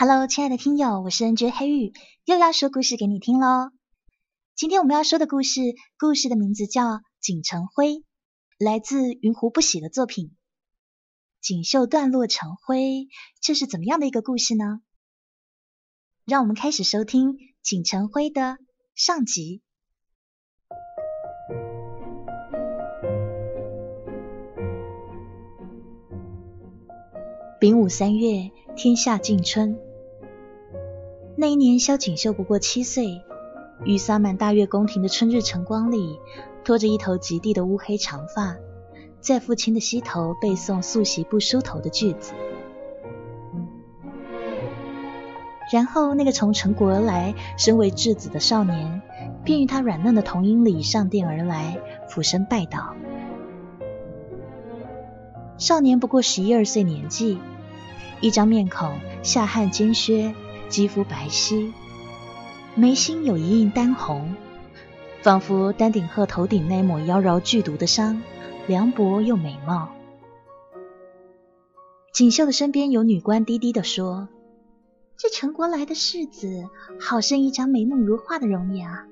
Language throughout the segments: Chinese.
Hello，亲爱的听友，我是 NJ 黑玉，又要说故事给你听喽。今天我们要说的故事，故事的名字叫《锦成灰》，来自云湖不喜的作品《锦绣断落成灰》。这是怎么样的一个故事呢？让我们开始收听《锦成灰》的上集。丙午三月，天下尽春。那一年，萧锦绣不过七岁，雨洒满大月宫廷的春日晨光里，拖着一头及地的乌黑长发，在父亲的膝头背诵素席不梳头的句子。然后，那个从陈国而来、身为质子的少年，便于他软嫩的童音里上殿而来，俯身拜倒。少年不过十一二岁年纪，一张面孔下汗兼削。肌肤白皙，眉心有一印丹红，仿佛丹顶鹤头顶那抹妖娆剧毒的伤，凉薄又美貌。锦绣的身边有女官低低的说：“这陈国来的世子，好生一张眉目如画的容颜啊！”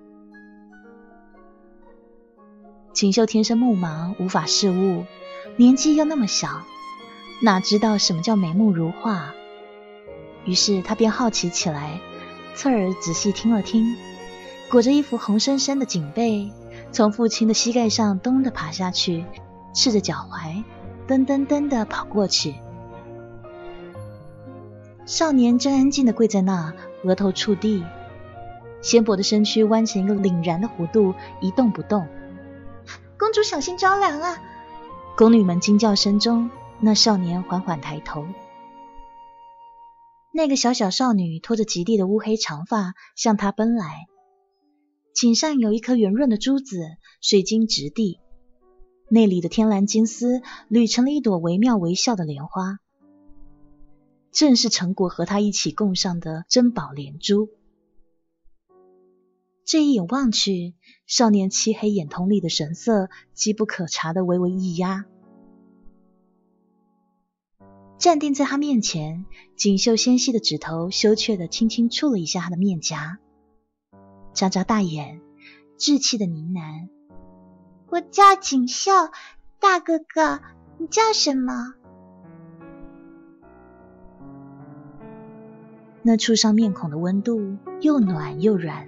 锦绣天生目盲，无法视物，年纪又那么小，哪知道什么叫眉目如画？于是他便好奇起来，侧耳仔细听了听，裹着一副红深深的锦被，从父亲的膝盖上咚的爬下去，赤着脚踝，噔噔噔的跑过去。少年正安静的跪在那，额头触地，纤薄的身躯弯成一个凛然的弧度，一动不动。公主小心着凉啊！宫女们惊叫声中，那少年缓缓抬头。那个小小少女拖着极地的乌黑长发向他奔来，颈上有一颗圆润的珠子，水晶直地，内里的天蓝金丝捋成了一朵惟妙惟肖的莲花，正是陈果和他一起供上的珍宝莲珠。这一眼望去，少年漆黑眼瞳里的神色机不可察的微微一压。站定在他面前，锦绣纤细的指头羞怯的轻轻触了一下他的面颊，眨眨大眼，稚气的呢喃：“我叫锦绣，大哥哥，你叫什么？”那触上面孔的温度又暖又软，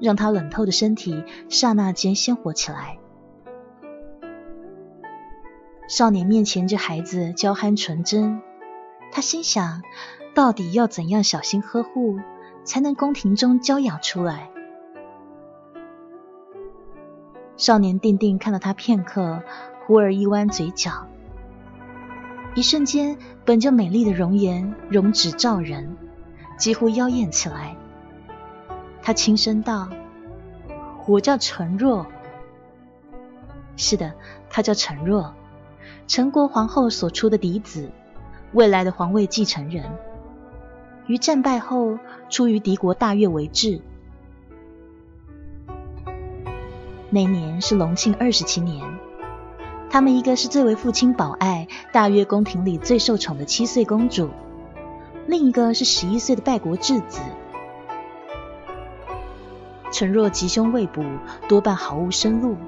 让他冷透的身体刹那间鲜活起来。少年面前这孩子娇憨纯真，他心想：到底要怎样小心呵护，才能宫廷中娇养出来？少年定定看了他片刻，忽而一弯嘴角，一瞬间，本就美丽的容颜容止照人，几乎妖艳起来。他轻声道：“我叫陈若。”是的，他叫陈若。陈国皇后所出的嫡子，未来的皇位继承人，于战败后出于敌国大悦为质。那年是隆庆二十七年，他们一个是最为父亲保爱、大悦宫廷里最受宠的七岁公主，另一个是十一岁的拜国质子。陈若吉凶未卜，多半毫无生路。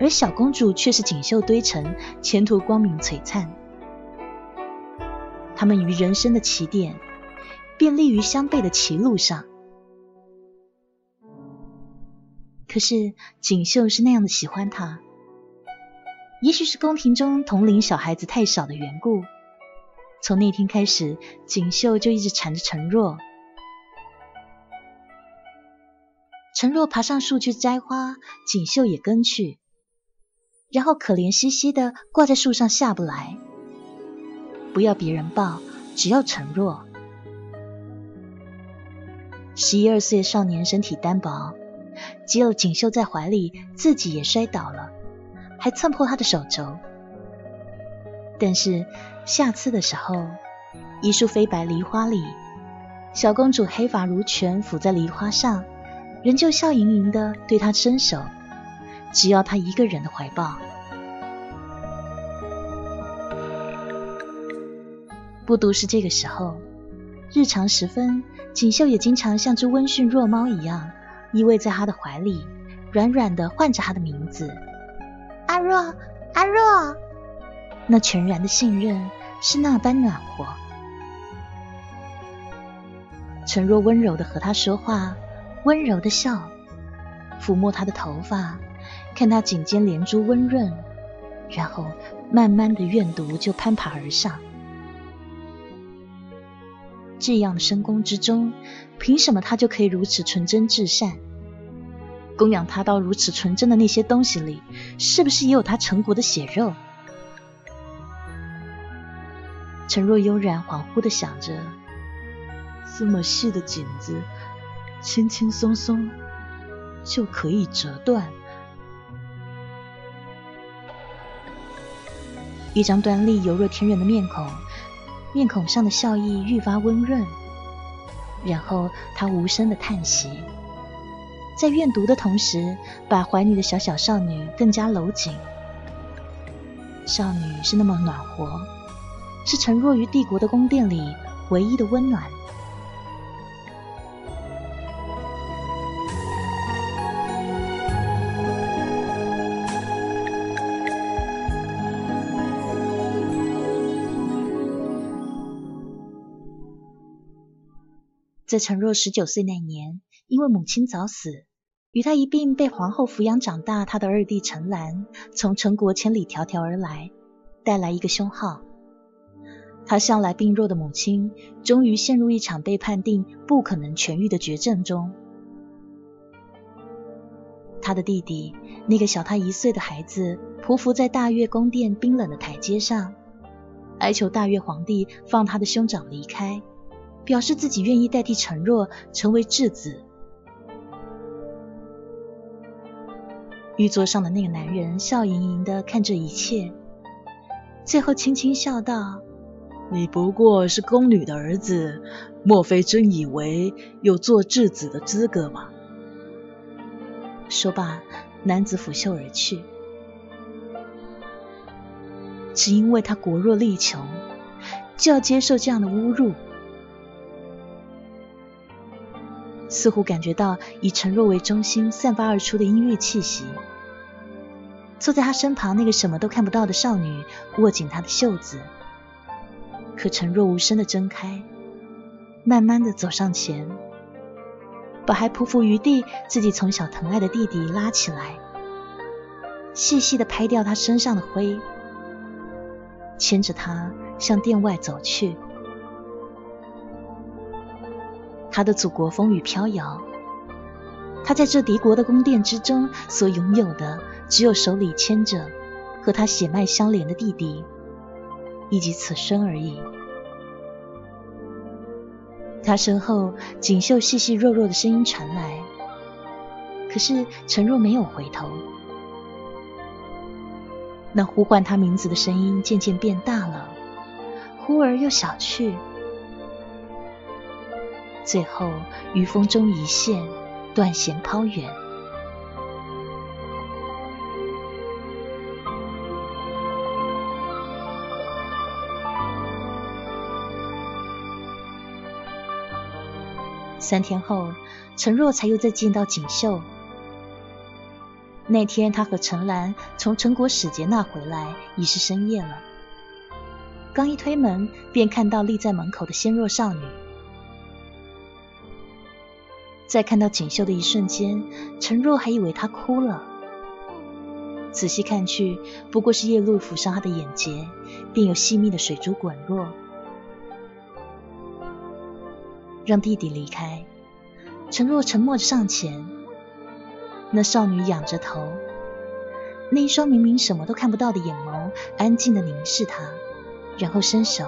而小公主却是锦绣堆成，前途光明璀璨。他们于人生的起点，便立于相背的歧路上。可是锦绣是那样的喜欢他，也许是宫廷中同龄小孩子太少的缘故。从那天开始，锦绣就一直缠着陈若。陈若爬上树去摘花，锦绣也跟去。然后可怜兮兮的挂在树上下不来，不要别人抱，只要陈若。十一二岁少年身体单薄，接了锦绣在怀里，自己也摔倒了，还蹭破他的手肘。但是下次的时候，一束飞白梨花里，小公主黑发如泉抚在梨花上，仍旧笑盈盈的对他伸手。只要他一个人的怀抱。不独是这个时候，日常时分，锦绣也经常像只温驯弱猫一样依偎在他的怀里，软软的唤着他的名字：“阿若，阿若。”那全然的信任是那般暖和。陈若温柔的和他说话，温柔的笑，抚摸他的头发，看他颈间连珠温润，然后慢慢的怨毒就攀爬而上。这样的深宫之中，凭什么他就可以如此纯真至善？供养他到如此纯真的那些东西里，是不是也有他陈国的血肉？陈若悠然恍惚的想着。这么细的颈子，轻轻松松就可以折断。一张端丽犹若天人的面孔，面孔上的笑意愈发温润。然后他无声的叹息，在怨毒的同时，把怀里的小小少女更加搂紧。少女是那么暖和，是沉弱于帝国的宫殿里唯一的温暖。在陈若十九岁那年，因为母亲早死，与他一并被皇后抚养长大，他的二弟陈兰从陈国千里迢迢而来，带来一个凶号。他向来病弱的母亲，终于陷入一场被判定不可能痊愈的绝症中。他的弟弟，那个小他一岁的孩子，匍匐在大越宫殿冰冷的台阶上，哀求大越皇帝放他的兄长离开。表示自己愿意代替陈若成为质子。玉座上的那个男人笑盈盈的看着一切，最后轻轻笑道：“你不过是宫女的儿子，莫非真以为有做质子的资格吗？”说罢，男子拂袖而去。只因为他国弱力穷，就要接受这样的侮辱。似乎感觉到以陈若为中心散发而出的阴郁气息。坐在他身旁那个什么都看不到的少女握紧他的袖子，可陈若无声的睁开，慢慢的走上前，把还匍匐于地自己从小疼爱的弟弟拉起来，细细的拍掉他身上的灰，牵着他向殿外走去。他的祖国风雨飘摇，他在这敌国的宫殿之中所拥有的，只有手里牵着和他血脉相连的弟弟，以及此生而已。他身后，锦绣细细弱弱的声音传来，可是陈若没有回头。那呼唤他名字的声音渐渐变大了，忽而又小去。最后，于风中一现，断弦抛远。三天后，陈若才又再见到锦绣。那天，他和陈兰从陈国使节那回来，已是深夜了。刚一推门，便看到立在门口的纤弱少女。在看到锦绣的一瞬间，陈若还以为她哭了。仔细看去，不过是夜露抚上她的眼睫，便有细密的水珠滚落。让弟弟离开，陈若沉默着上前。那少女仰着头，那一双明明什么都看不到的眼眸，安静的凝视他，然后伸手，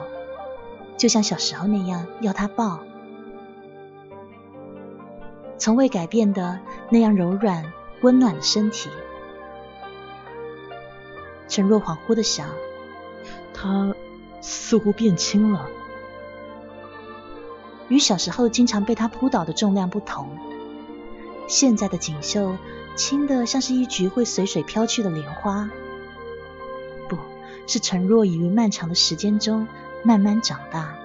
就像小时候那样要他抱。从未改变的那样柔软温暖的身体，陈若恍惚的想，他似乎变轻了。与小时候经常被他扑倒的重量不同，现在的锦绣轻的像是一局会随水飘去的莲花，不是陈若已于漫长的时间中慢慢长大。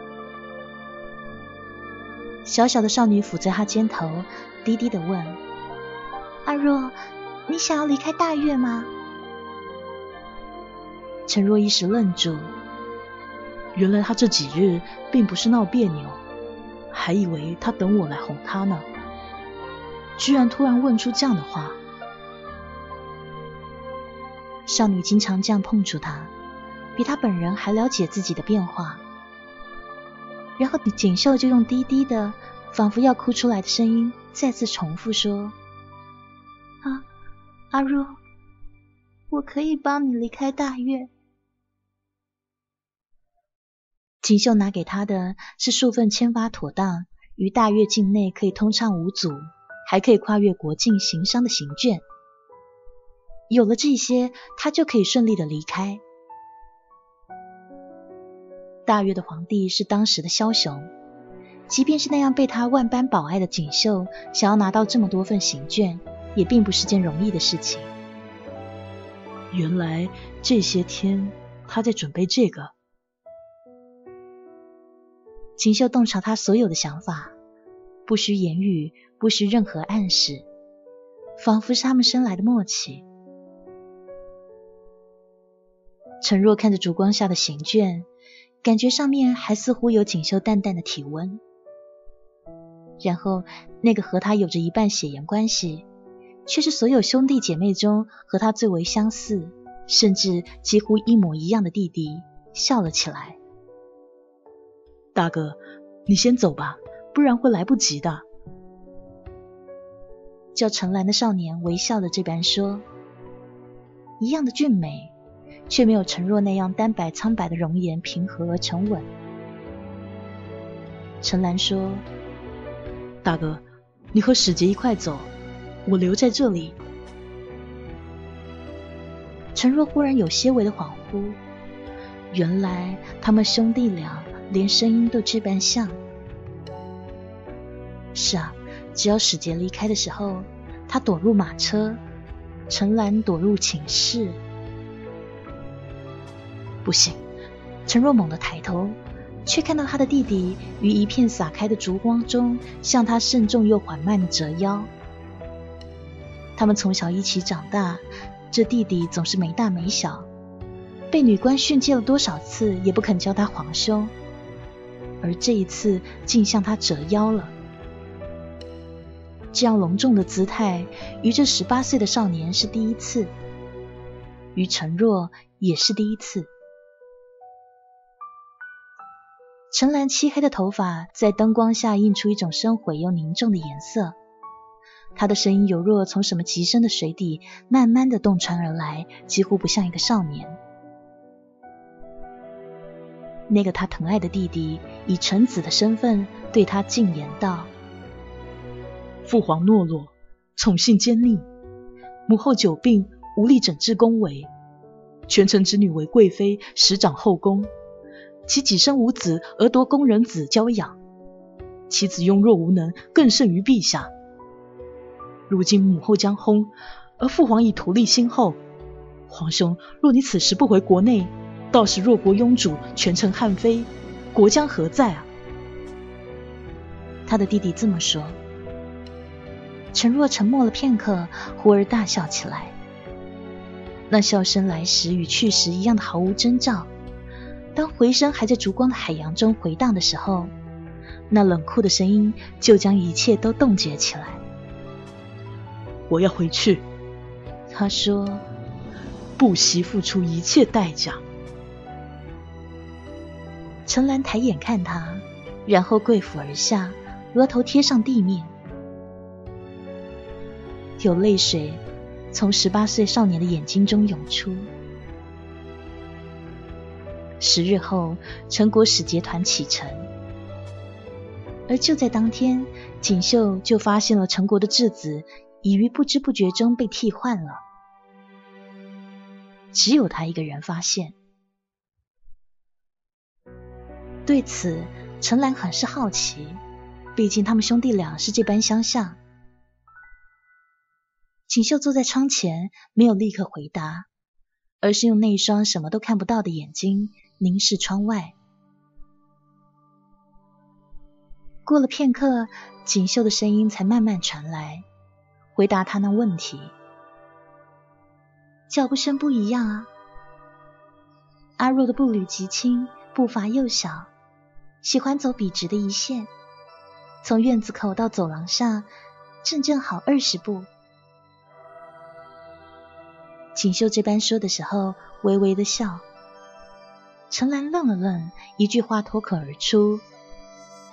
小小的少女抚在他肩头，低低的问：“阿若，你想要离开大月吗？”陈若一时愣住，原来他这几日并不是闹别扭，还以为他等我来哄他呢，居然突然问出这样的话。少女经常这样碰触他，比他本人还了解自己的变化。然后锦绣就用低低的，仿佛要哭出来的声音，再次重复说：“啊，阿若，我可以帮你离开大月。”锦绣拿给他的是数份签发妥当，于大月境内可以通畅无阻，还可以跨越国境行商的行卷。有了这些，他就可以顺利的离开。大约的皇帝是当时的枭雄，即便是那样被他万般保爱的锦绣，想要拿到这么多份行卷，也并不是件容易的事情。原来这些天他在准备这个。锦绣洞察他所有的想法，不需言语，不需任何暗示，仿佛是他们生来的默契。陈若看着烛光下的行卷。感觉上面还似乎有锦绣淡淡的体温，然后那个和他有着一半血缘关系，却是所有兄弟姐妹中和他最为相似，甚至几乎一模一样的弟弟笑了起来。大哥，你先走吧，不然会来不及的。叫陈兰的少年微笑的这般说，一样的俊美。却没有陈若那样单白苍白的容颜平和而沉稳。陈兰说：“大哥，你和史杰一块走，我留在这里。”陈若忽然有些微的恍惚，原来他们兄弟俩连声音都这般像。是啊，只要史杰离开的时候，他躲入马车，陈兰躲入寝室。不行！陈若猛地抬头，却看到他的弟弟于一片洒开的烛光中，向他慎重又缓慢的折腰。他们从小一起长大，这弟弟总是没大没小，被女官训诫了多少次，也不肯叫他皇兄，而这一次竟向他折腰了。这样隆重的姿态，于这十八岁的少年是第一次，于陈若也是第一次。陈兰漆黑的头发在灯光下映出一种深毁又凝重的颜色，她的声音犹若从什么极深的水底慢慢的洞穿而来，几乎不像一个少年。那个他疼爱的弟弟以臣子的身份对他进言道：“父皇懦弱，宠幸奸佞，母后久病无力整治宫闱，权臣之女为贵妃，实掌后宫。”其己身无子而夺宫人子娇养，其子庸弱无能，更胜于陛下。如今母后将薨，而父皇已图立新后。皇兄，若你此时不回国内，到时弱国庸主，权臣汉妃，国将何在啊？他的弟弟这么说。陈若沉默了片刻，忽而大笑起来。那笑声来时与去时一样的毫无征兆。当回声还在烛光的海洋中回荡的时候，那冷酷的声音就将一切都冻结起来。我要回去，他说，不惜付出一切代价。陈兰抬眼看他，然后跪伏而下，额头贴上地面，有泪水从十八岁少年的眼睛中涌出。十日后，陈国使节团启程，而就在当天，锦绣就发现了陈国的质子已于不知不觉中被替换了。只有他一个人发现。对此，陈兰很是好奇，毕竟他们兄弟俩是这般相像。锦绣坐在窗前，没有立刻回答，而是用那一双什么都看不到的眼睛。凝视窗外，过了片刻，锦绣的声音才慢慢传来，回答他那问题。脚步声不一样啊。阿若的步履极轻，步伐又小，喜欢走笔直的一线，从院子口到走廊上，正正好二十步。锦绣这般说的时候，微微的笑。陈兰愣了愣，一句话脱口而出：“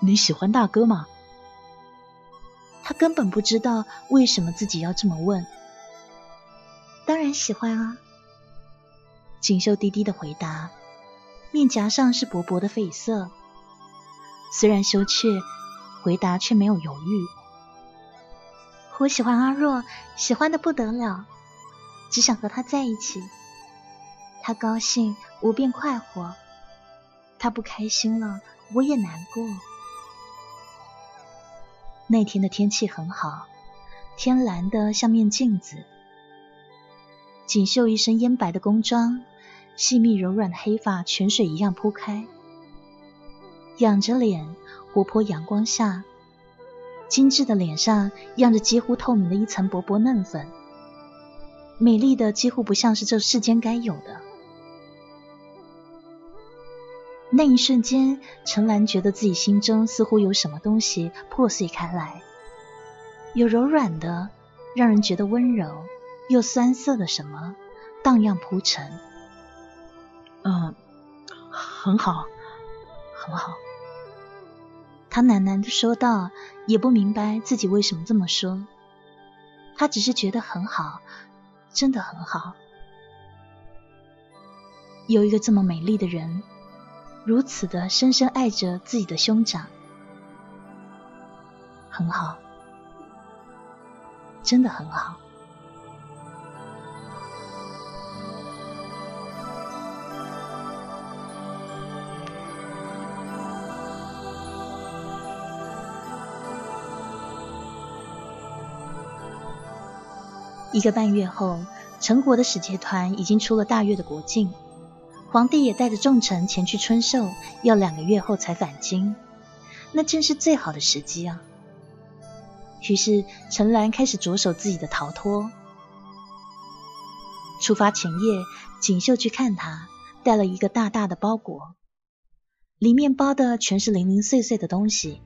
你喜欢大哥吗？”他根本不知道为什么自己要这么问。当然喜欢啊。锦绣低低的回答，面颊上是薄薄的绯色。虽然羞怯，回答却没有犹豫。我喜欢阿若，喜欢的不得了。只想和他在一起，他高兴我便快活，他不开心了我也难过。那天的天气很好，天蓝的像面镜子。锦绣一身烟白的宫装，细密柔软的黑发泉水一样铺开，仰着脸，活泼阳光下，精致的脸上漾着几乎透明的一层薄薄嫩粉。美丽的几乎不像是这世间该有的。那一瞬间，陈兰觉得自己心中似乎有什么东西破碎开来，有柔软的，让人觉得温柔又酸涩的什么荡漾铺陈。嗯，很好，很好。他喃喃的说道，也不明白自己为什么这么说，他只是觉得很好。真的很好，有一个这么美丽的人，如此的深深爱着自己的兄长，很好，真的很好。一个半月后，陈国的使节团已经出了大越的国境，皇帝也带着重臣前去春寿，要两个月后才返京，那正是最好的时机啊！于是陈兰开始着手自己的逃脱。出发前夜，锦绣去看他，带了一个大大的包裹，里面包的全是零零碎碎的东西。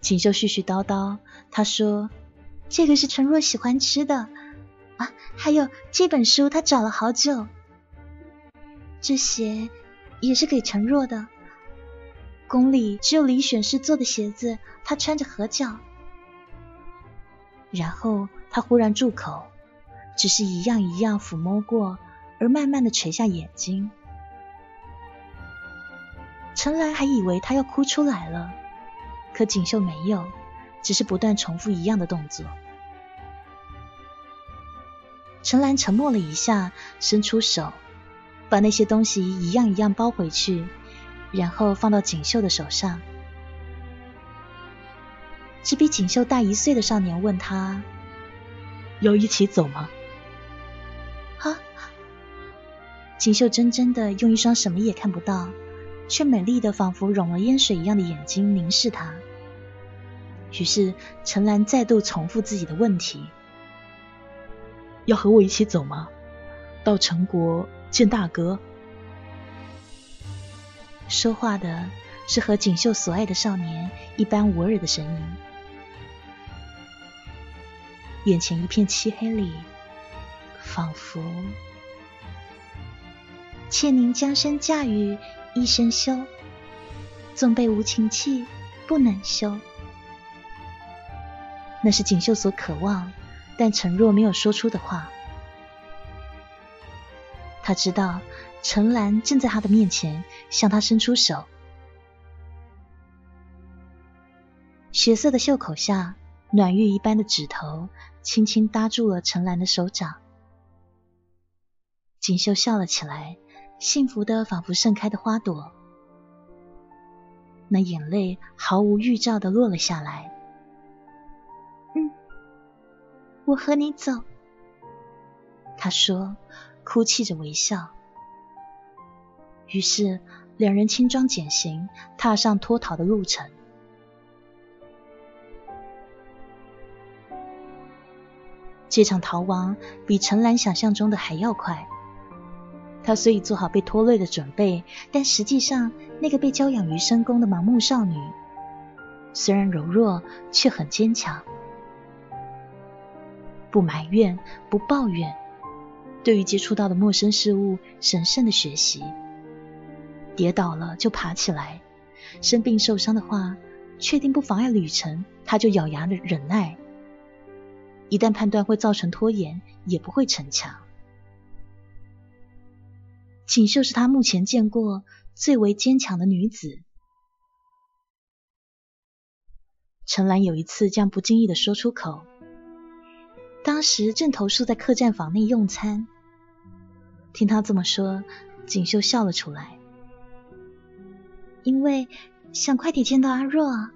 锦绣絮絮叨叨，他说。这个是陈若喜欢吃的啊，还有这本书，他找了好久。这鞋也是给陈若的，宫里只有李选侍做的鞋子，他穿着合脚。然后他忽然住口，只是一样一样抚摸过，而慢慢的垂下眼睛。陈兰还以为他要哭出来了，可锦绣没有，只是不断重复一样的动作。陈兰沉默了一下，伸出手，把那些东西一样一样包回去，然后放到锦绣的手上。只比锦绣大一岁的少年问他：“要一起走吗？”啊！锦绣真真的用一双什么也看不到，却美丽的仿佛融了烟水一样的眼睛凝视他。于是陈兰再度重复自己的问题。要和我一起走吗？到陈国见大哥。说话的是和锦绣所爱的少年一般无二的声音。眼前一片漆黑里，仿佛妾宁将身嫁与一生休，纵被无情弃，不能休。那是锦绣所渴望。但陈若没有说出的话，他知道陈兰正在他的面前向他伸出手，血色的袖口下，暖玉一般的指头轻轻搭住了陈兰的手掌。锦绣笑了起来，幸福的仿佛盛开的花朵，那眼泪毫无预兆的落了下来。嗯我和你走，他说，哭泣着微笑。于是两人轻装简行，踏上脱逃的路程。这场逃亡比陈兰想象中的还要快。她虽已做好被拖累的准备，但实际上，那个被教养于深宫的盲目少女，虽然柔弱，却很坚强。不埋怨，不抱怨，对于接触到的陌生事物，神圣的学习。跌倒了就爬起来，生病受伤的话，确定不妨碍旅程，他就咬牙的忍耐。一旦判断会造成拖延，也不会逞强。锦绣是他目前见过最为坚强的女子。陈兰有一次这样不经意的说出口，当时正投宿在客栈房内用餐，听他这么说，锦绣笑了出来，因为想快点见到阿若啊。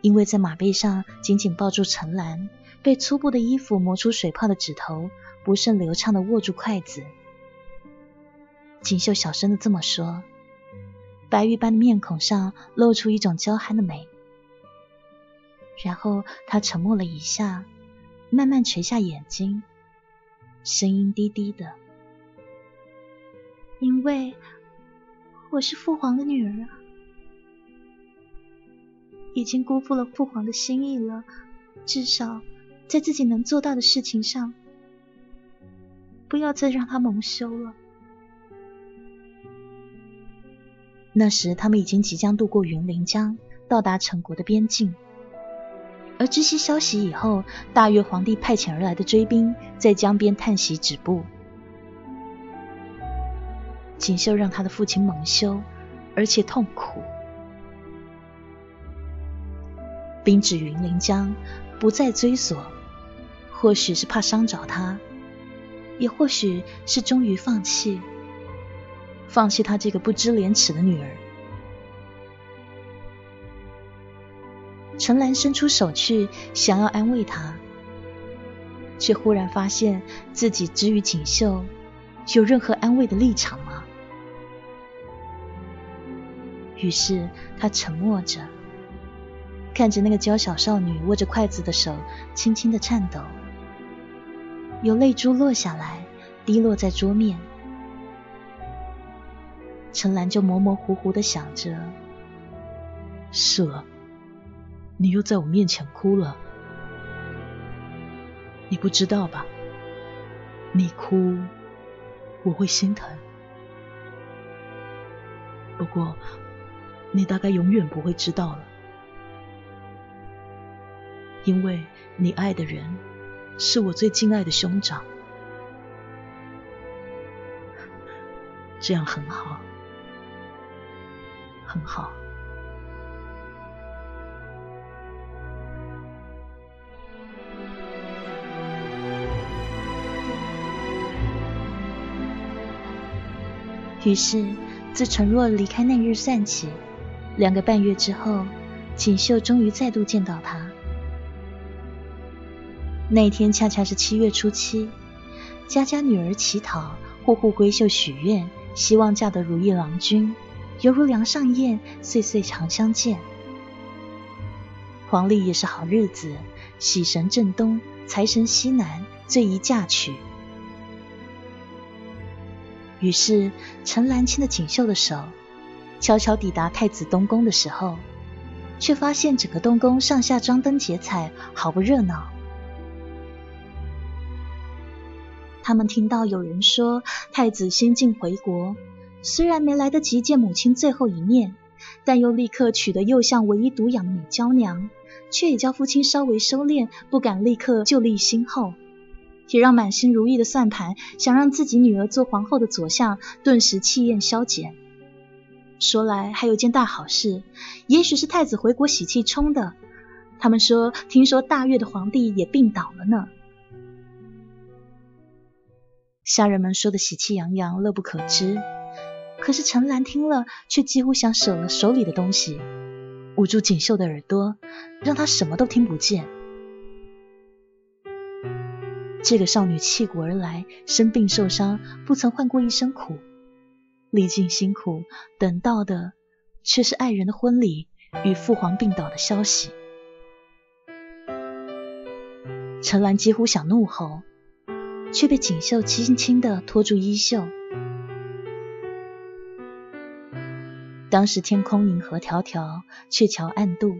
因为在马背上紧紧抱住陈兰，被粗布的衣服磨出水泡的指头不甚流畅的握住筷子。锦绣小声的这么说，白玉般的面孔上露出一种娇憨的美。然后他沉默了一下，慢慢垂下眼睛，声音低低的：“因为我是父皇的女儿啊。”已经辜负了父皇的心意了，至少在自己能做到的事情上，不要再让他蒙羞了。那时他们已经即将渡过云林江，到达陈国的边境。而知悉消息以后，大越皇帝派遣而来的追兵在江边叹息止步。锦绣让他的父亲蒙羞，而且痛苦。兵至云陵江，不再追索，或许是怕伤着他，也或许是终于放弃，放弃他这个不知廉耻的女儿。陈兰伸出手去，想要安慰他，却忽然发现自己之于锦绣，有任何安慰的立场吗？于是他沉默着。看着那个娇小少女握着筷子的手轻轻的颤抖，有泪珠落下来，滴落在桌面。陈兰就模模糊糊的想着：舍，你又在我面前哭了，你不知道吧？你哭，我会心疼。不过，你大概永远不会知道了。因为你爱的人是我最敬爱的兄长，这样很好，很好。于是，自陈若离开那日算起，两个半月之后，锦绣终于再度见到他。那天恰恰是七月初七，家家女儿乞讨，户户闺秀许愿，希望嫁得如意郎君，犹如梁上燕，岁岁常相见。黄历也是好日子，喜神正东，财神西南，最宜嫁娶。于是陈兰牵着锦绣的手，悄悄抵达太子东宫的时候，却发现整个东宫上下张灯结彩，好不热闹。他们听到有人说太子先进回国，虽然没来得及见母亲最后一面，但又立刻娶得右相唯一独养的美娇娘，却也叫父亲稍微收敛，不敢立刻就立新后，也让满心如意的算盘想让自己女儿做皇后的左相顿时气焰消减。说来还有件大好事，也许是太子回国喜气冲的。他们说，听说大越的皇帝也病倒了呢。下人们说的喜气洋洋，乐不可支。可是陈兰听了，却几乎想舍了手里的东西，捂住锦绣的耳朵，让她什么都听不见。这个少女弃骨而来，生病受伤，不曾换过一身苦，历尽辛苦，等到的却是爱人的婚礼与父皇病倒的消息。陈兰几乎想怒吼，却被锦绣轻轻的拖住衣袖。当时天空银河迢迢，鹊桥暗渡。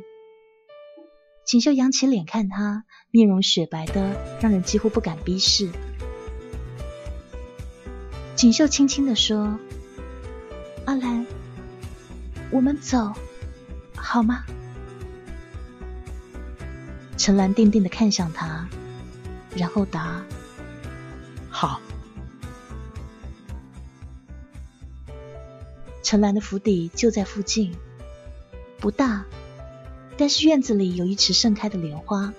锦绣扬起脸看他，面容雪白的，让人几乎不敢逼视。锦绣轻轻的说：“阿兰，我们走，好吗？”陈兰定定的看向他，然后答：“好。”陈兰的府邸就在附近，不大，但是院子里有一池盛开的莲花。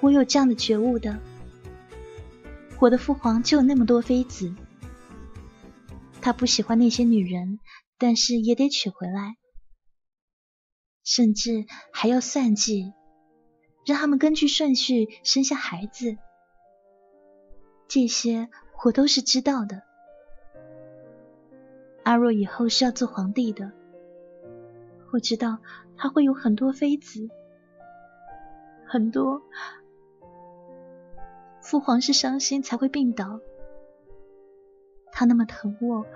我有这样的觉悟的，我的父皇就有那么多妃子，他不喜欢那些女人，但是也得娶回来，甚至还要算计，让他们根据顺序生下孩子。这些我都是知道的。阿若以后是要做皇帝的，我知道他会有很多妃子，很多。父皇是伤心才会病倒，他那么疼我，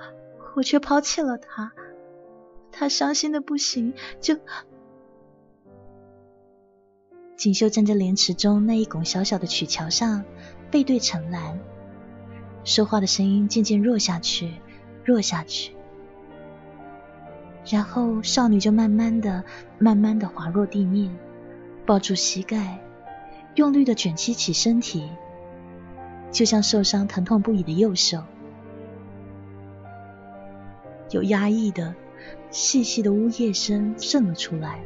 我却抛弃了他，他伤心的不行，就……锦绣站在莲池中那一拱小小的曲桥上。背对陈兰，说话的声音渐渐弱下去，弱下去，然后少女就慢慢的、慢慢的滑落地面，抱住膝盖，用力的卷起起身体，就像受伤疼痛不已的右手。有压抑的、细细的呜咽声渗了出来，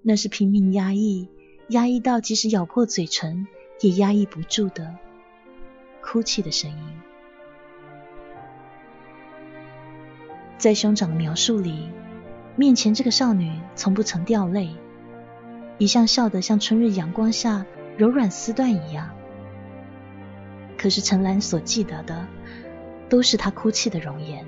那是拼命压抑。压抑到即使咬破嘴唇也压抑不住的哭泣的声音，在兄长的描述里，面前这个少女从不曾掉泪，一向笑得像春日阳光下柔软丝缎一样。可是陈兰所记得的，都是她哭泣的容颜。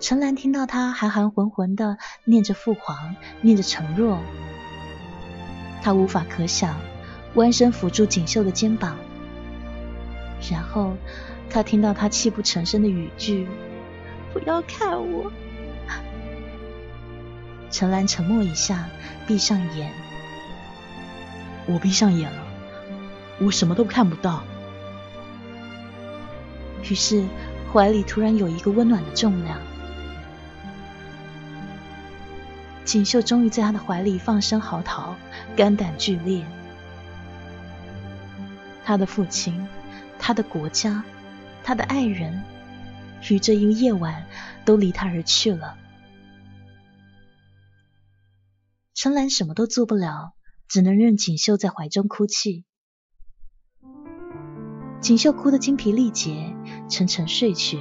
陈兰听到他含含混混的念着父皇，念着陈若，他无法可想，弯身抚住锦绣的肩膀，然后他听到他泣不成声的语句：“不要看我。”陈兰沉默一下，闭上眼。我闭上眼了，我什么都看不到。于是怀里突然有一个温暖的重量。锦绣终于在他的怀里放声嚎啕，肝胆俱裂。他的父亲，他的国家，他的爱人，于这一夜晚都离他而去了。陈兰什么都做不了，只能任锦绣在怀中哭泣。锦绣哭得精疲力竭，沉沉睡去。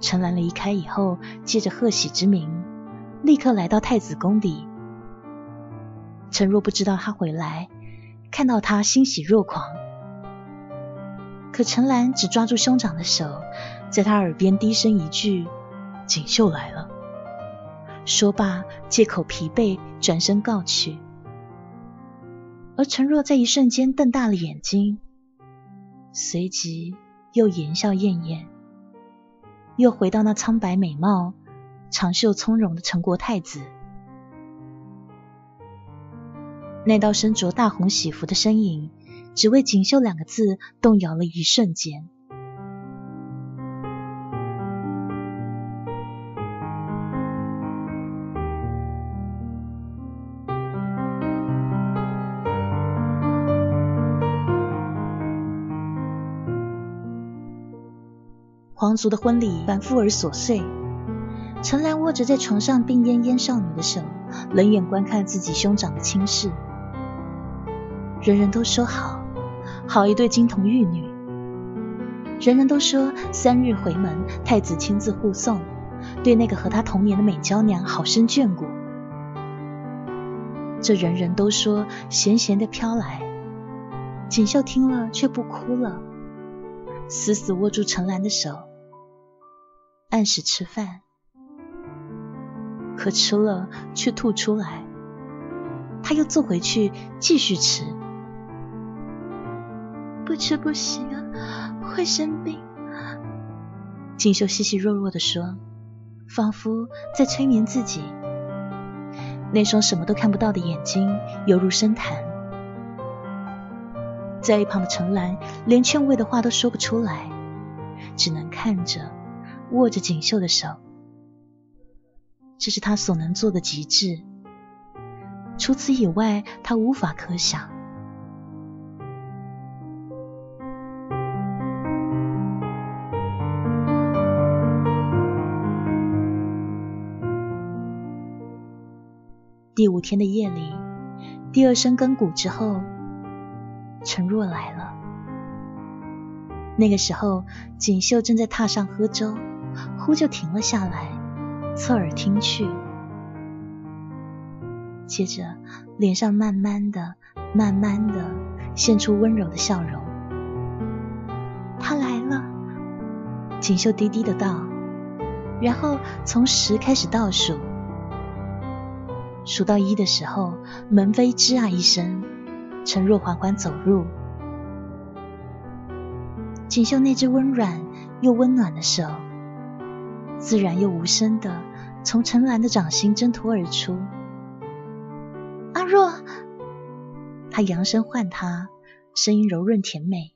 陈兰离开以后，借着贺喜之名。立刻来到太子宫里。陈若不知道他回来，看到他欣喜若狂。可陈兰只抓住兄长的手，在他耳边低声一句：“锦绣来了。”说罢，借口疲惫，转身告去。而陈若在一瞬间瞪大了眼睛，随即又言笑晏晏，又回到那苍白美貌。长袖从容的陈国太子，那道身着大红喜服的身影，只为“锦绣”两个字动摇了一瞬间。皇族的婚礼繁复而琐碎。陈兰握着在床上病恹恹少女的手，冷眼观看自己兄长的亲事。人人都说好，好一对金童玉女。人人都说三日回门，太子亲自护送，对那个和他同年的美娇娘好生眷顾。这人人都说咸咸的飘来，锦绣听了却不哭了，死死握住陈兰的手，按时吃饭，可吃了却吐出来，他又坐回去继续吃，不吃不行啊，会生病。锦绣细细弱弱的说，仿佛在催眠自己。那双什么都看不到的眼睛犹如深潭，在一旁的陈兰连劝慰的话都说不出来，只能看着握着锦绣的手。这是他所能做的极致，除此以外，他无法可想。第五天的夜里，第二声更鼓之后，陈若来了。那个时候，锦绣正在榻上喝粥，忽就停了下来，侧耳听去，接着脸上慢慢的、慢慢的现出温柔的笑容。他来了，锦绣低低的道，然后从十开始倒数。数到一的时候，门扉吱啊一声，陈若缓缓走入。锦绣那只温软又温暖的手，自然又无声的从陈兰的掌心挣脱而出。阿若，他扬声唤她，声音柔润甜美，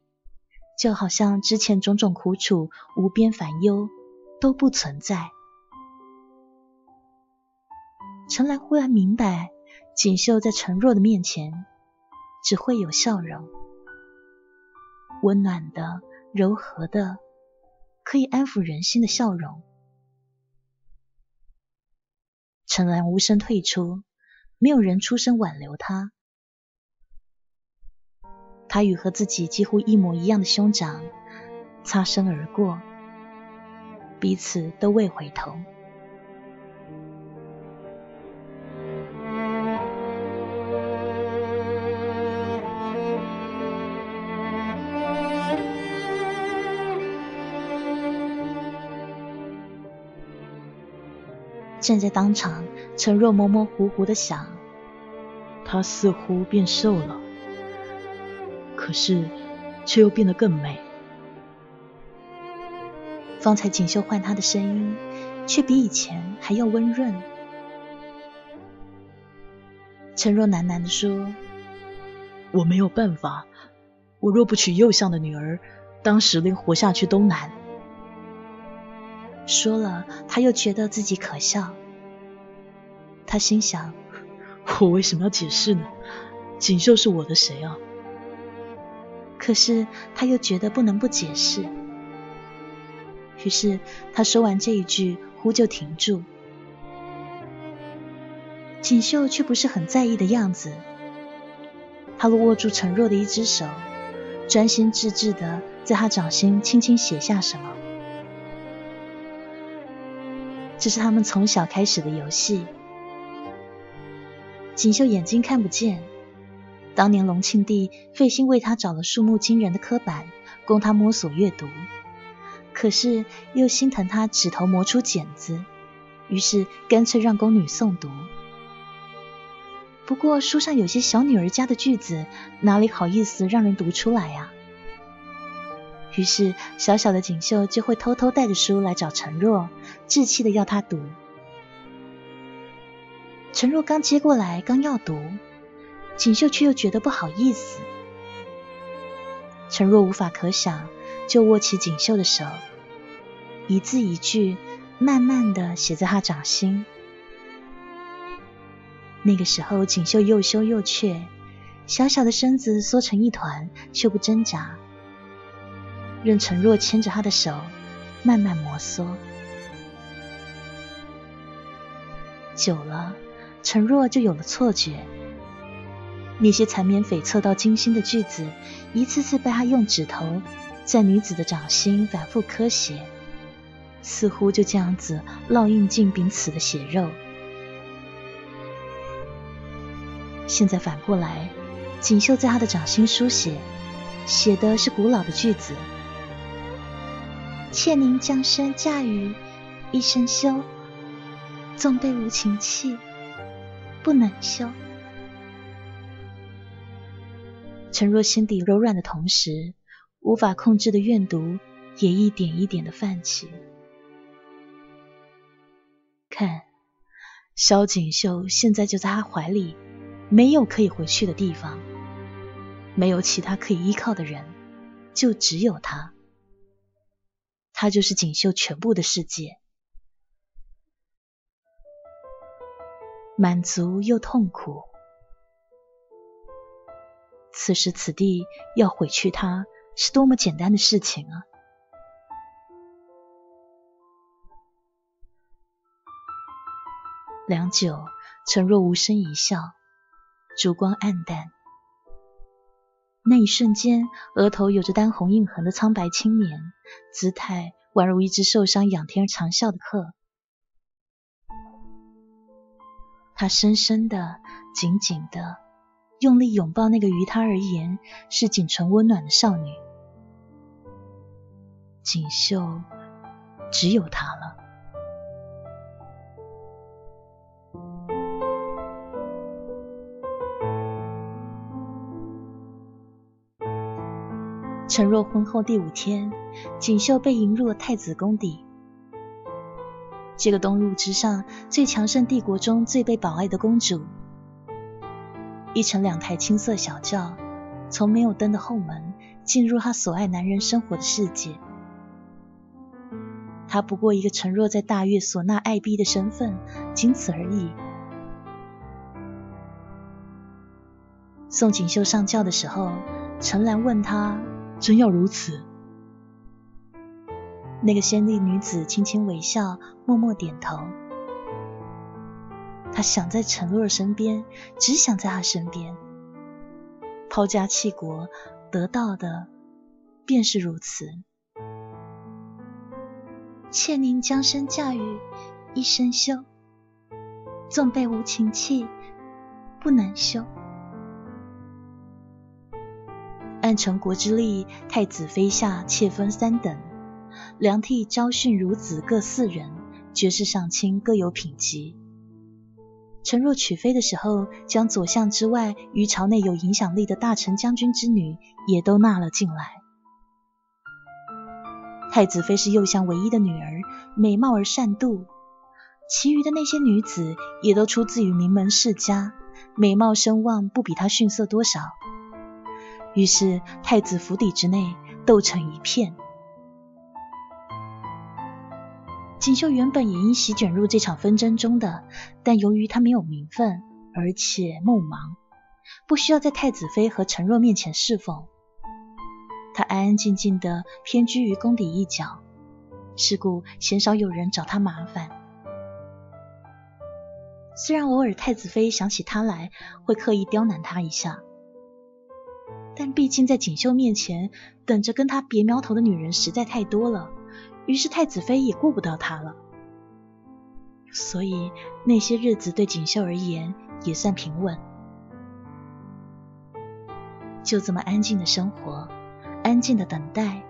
就好像之前种种苦楚、无边烦忧都不存在。陈兰忽然明白，锦绣在陈若的面前只会有笑容，温暖的、柔和的，可以安抚人心的笑容。陈兰无声退出，没有人出声挽留他。他与和自己几乎一模一样的兄长擦身而过，彼此都未回头。站在当场，陈若模模糊糊的想，她似乎变瘦了，可是却又变得更美。方才锦绣唤她的声音，却比以前还要温润。陈若喃喃的说：“我没有办法，我若不娶右相的女儿，当时连活下去都难。”说了，他又觉得自己可笑。他心想：我为什么要解释呢？锦绣是我的谁啊？可是他又觉得不能不解释。于是他说完这一句，呼就停住。锦绣却不是很在意的样子，他握住陈若的一只手，专心致志的在他掌心轻轻写下什么。这是他们从小开始的游戏。锦绣眼睛看不见，当年隆庆帝费心为他找了数目惊人的刻板，供他摸索阅读，可是又心疼他指头磨出茧子，于是干脆让宫女诵读。不过书上有些小女儿家的句子，哪里好意思让人读出来呀？于是，小小的锦绣就会偷偷带着书来找陈若，稚气的要他读。陈若刚接过来，刚要读，锦绣却又觉得不好意思。陈若无法可想，就握起锦绣的手，一字一句，慢慢的写在他掌心。那个时候，锦绣又羞又怯，小小的身子缩成一团，却不挣扎。任陈若牵着他的手，慢慢摩挲。久了，陈若就有了错觉。那些缠绵悱恻到惊心的句子，一次次被他用指头在女子的掌心反复刻写，似乎就这样子烙印进彼此的血肉。现在反过来，锦绣在他的掌心书写，写的是古老的句子：“妾宁将身嫁与一生休，纵被无情弃，不能休。”陈若心底柔软的同时，无法控制的怨毒也一点一点的泛起。看，萧锦绣现在就在他怀里。没有可以回去的地方，没有其他可以依靠的人，就只有他。他就是锦绣全部的世界，满足又痛苦。此时此地要毁去他，是多么简单的事情啊！良久，陈若无声一笑。烛光暗淡，那一瞬间，额头有着丹红印痕的苍白青年，姿态宛如一只受伤仰天长啸的鹤。他深深的、紧紧的用力拥抱那个于他而言是仅存温暖的少女。锦绣，只有他了。陈若婚后第五天，锦绣被迎入了太子宫邸。这个东陆之上最强盛帝国中最被保爱的公主，一乘两台青色小轿，从没有灯的后门进入她所爱男人生活的世界。她不过一个陈若在大悦所纳爱婢的身份，仅此而已。送锦绣上轿的时候，陈兰问她。真要如此？那个仙丽女子轻轻微笑，默默点头。她想在陈若身边，只想在他身边，抛家弃国，得到的便是如此。妾宁将身嫁与一生休，纵被无情弃，不能休。按成国之例，太子妃下妾分三等，梁替昭训孺子各四人，爵士上卿各有品级。陈若娶妃的时候，将左相之外，于朝内有影响力的大臣将军之女也都纳了进来。太子妃是右相唯一的女儿，美貌而善妒，其余的那些女子也都出自于名门世家，美貌声望不比她逊色多少。于是太子府邸之内斗成一片。锦绣原本也因袭卷入这场纷争中的，但由于他没有名分，而且目盲，不需要在太子妃和陈若面前侍奉，他安安静静的偏居于宫邸一角，是故鲜少有人找他麻烦。虽然偶尔太子妃想起他来，会刻意刁难他一下。但毕竟在锦绣面前，等着跟他别苗头的女人实在太多了，于是太子妃也顾不到他了。所以那些日子对锦绣而言也算平稳，就这么安静的生活，安静的等待，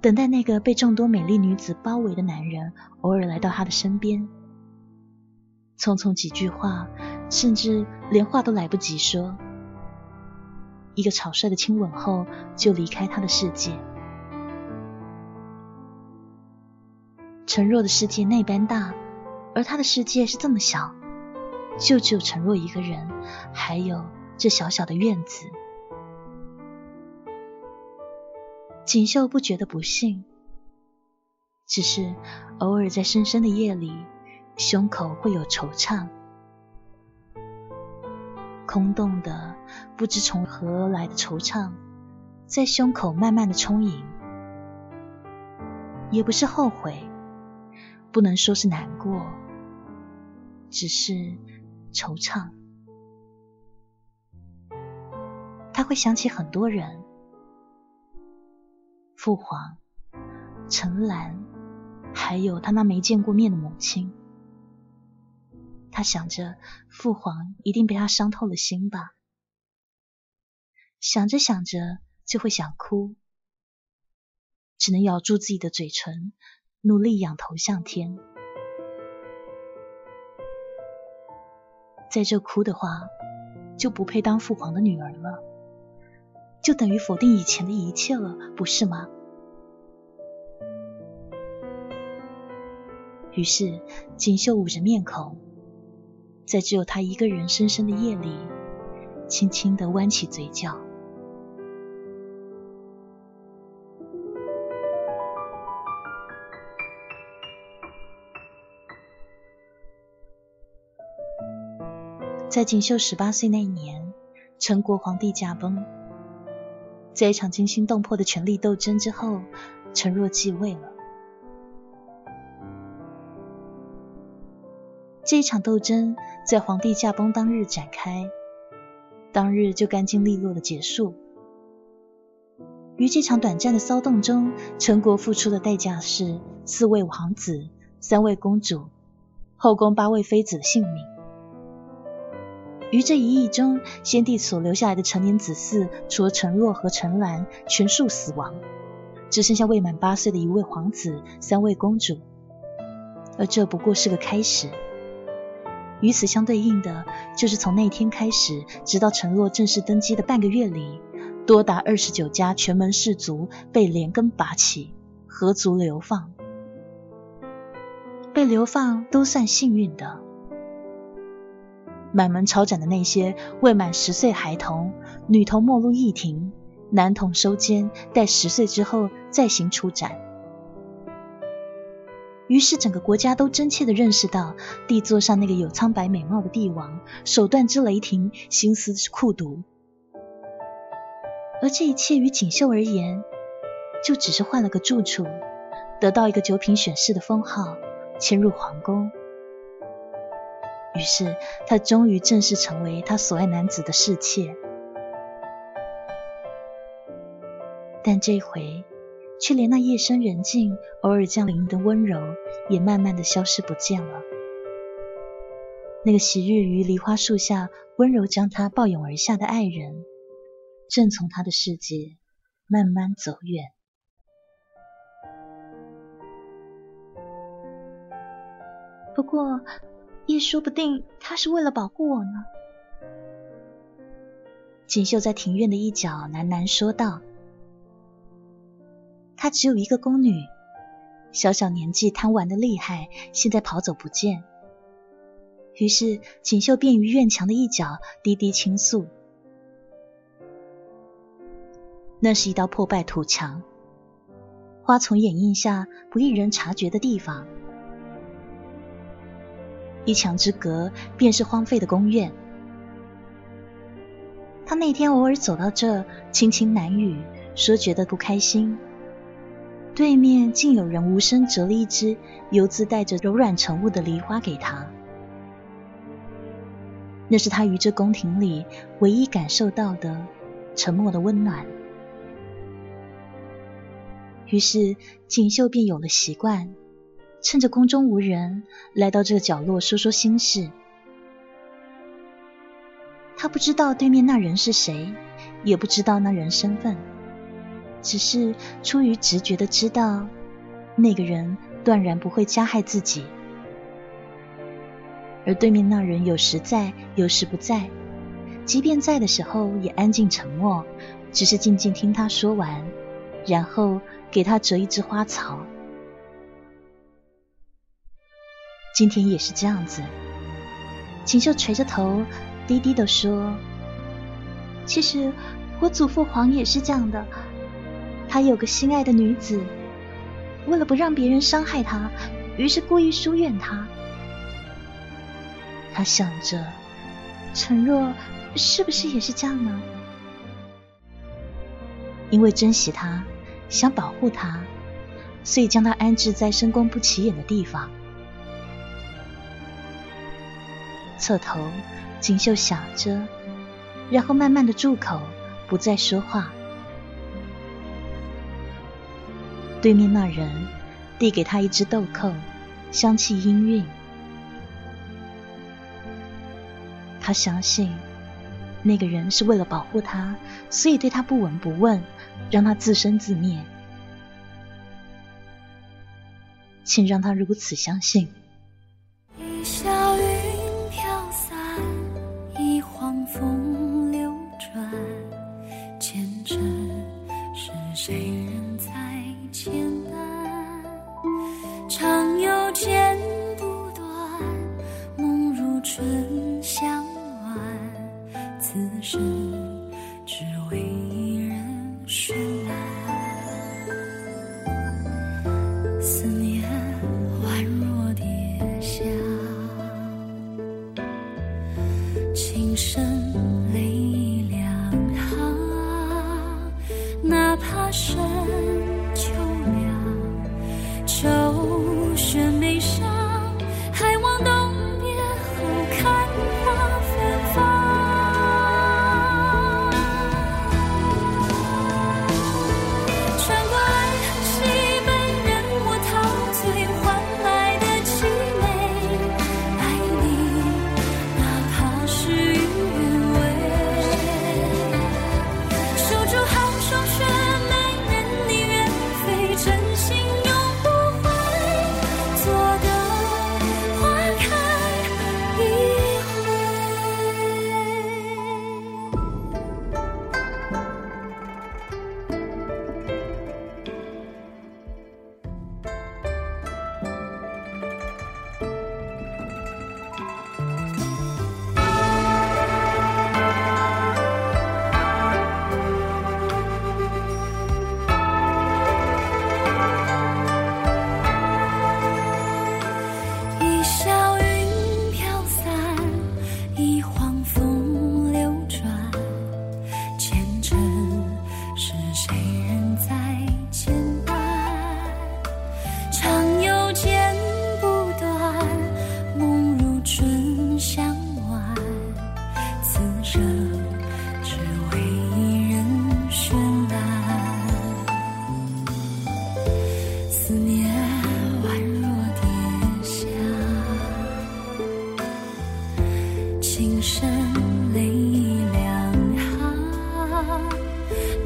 等待那个被众多美丽女子包围的男人偶尔来到她的身边，匆匆几句话，甚至连话都来不及说。一个草率的亲吻后，就离开他的世界。陈若的世界那般大，而他的世界是这么小，就只有陈若一个人，还有这小小的院子。锦绣不觉得不幸，只是偶尔在深深的夜里，胸口会有惆怅。空洞的、不知从何而来的惆怅，在胸口慢慢的充盈，也不是后悔，不能说是难过，只是惆怅。他会想起很多人：父皇、陈兰、还有他那没见过面的母亲。他想着父皇一定被他伤透了心吧，想着想着就会想哭，只能咬住自己的嘴唇，努力仰头向天。在这哭的话，就不配当父皇的女儿了，就等于否定以前的一切了，不是吗？于是锦绣捂着面孔。在只有他一个人深深的夜里，轻轻的弯起嘴角。在锦绣十八岁那年，陈国皇帝驾崩，在一场惊心动魄的权力斗争之后，陈若继位了。这一场斗争在皇帝驾崩当日展开，当日就干净利落的结束。于这场短暂的骚动中，陈国付出的代价是四位王子、三位公主、后宫八位妃子的性命。于这一役中，先帝所留下来的成年子嗣，除了陈若和陈兰，全数死亡，只剩下未满八岁的一位皇子、三位公主。而这不过是个开始。与此相对应的，就是从那天开始，直到陈若正式登基的半个月里，多达二十九家权门士族被连根拔起，合族流放。被流放都算幸运的，满门抄斩的那些未满十岁孩童，女童没入议庭，男童收监，待十岁之后再行处斩。于是，整个国家都真切的认识到，帝座上那个有苍白美貌的帝王，手段之雷霆，心思之酷毒。而这一切于锦绣而言，就只是换了个住处，得到一个九品选士的封号，迁入皇宫。于是，她终于正式成为她所爱男子的侍妾。但这回。却连那夜深人静、偶尔降临的温柔，也慢慢的消失不见了。那个昔日于梨花树下温柔将他抱拥而下的爱人，正从他的世界慢慢走远。不过，也说不定他是为了保护我呢。锦绣在庭院的一角喃喃说道。她只有一个宫女，小小年纪贪玩的厉害，现在跑走不见。于是锦绣便于院墙的一角低低倾诉：“那是一道破败土墙，花丛掩映下不易人察觉的地方。一墙之隔便是荒废的宫院。他那天偶尔走到这，轻轻喃语，说觉得不开心。”对面竟有人无声折了一支油滋带着柔软沉雾的梨花给他，那是他于这宫廷里唯一感受到的沉默的温暖。于是锦绣便有了习惯，趁着宫中无人，来到这个角落说说心事。他不知道对面那人是谁，也不知道那人身份。只是出于直觉的知道，那个人断然不会加害自己，而对面那人有时在，有时不在。即便在的时候，也安静沉默，只是静静听他说完，然后给他折一枝花草。今天也是这样子，锦绣垂着头，低低的说：“其实我祖父皇也是这样的。”他有个心爱的女子，为了不让别人伤害他，于是故意疏远他。他想着，陈若是不是也是这样呢？因为珍惜他，想保护他，所以将他安置在深宫不起眼的地方。侧头，锦绣想着，然后慢慢的住口，不再说话。对面那人递给他一只豆蔻香气氤氲。他相信那个人是为了保护他所以对他不闻不问让他自生自灭。请让他如此相信。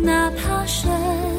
哪怕深。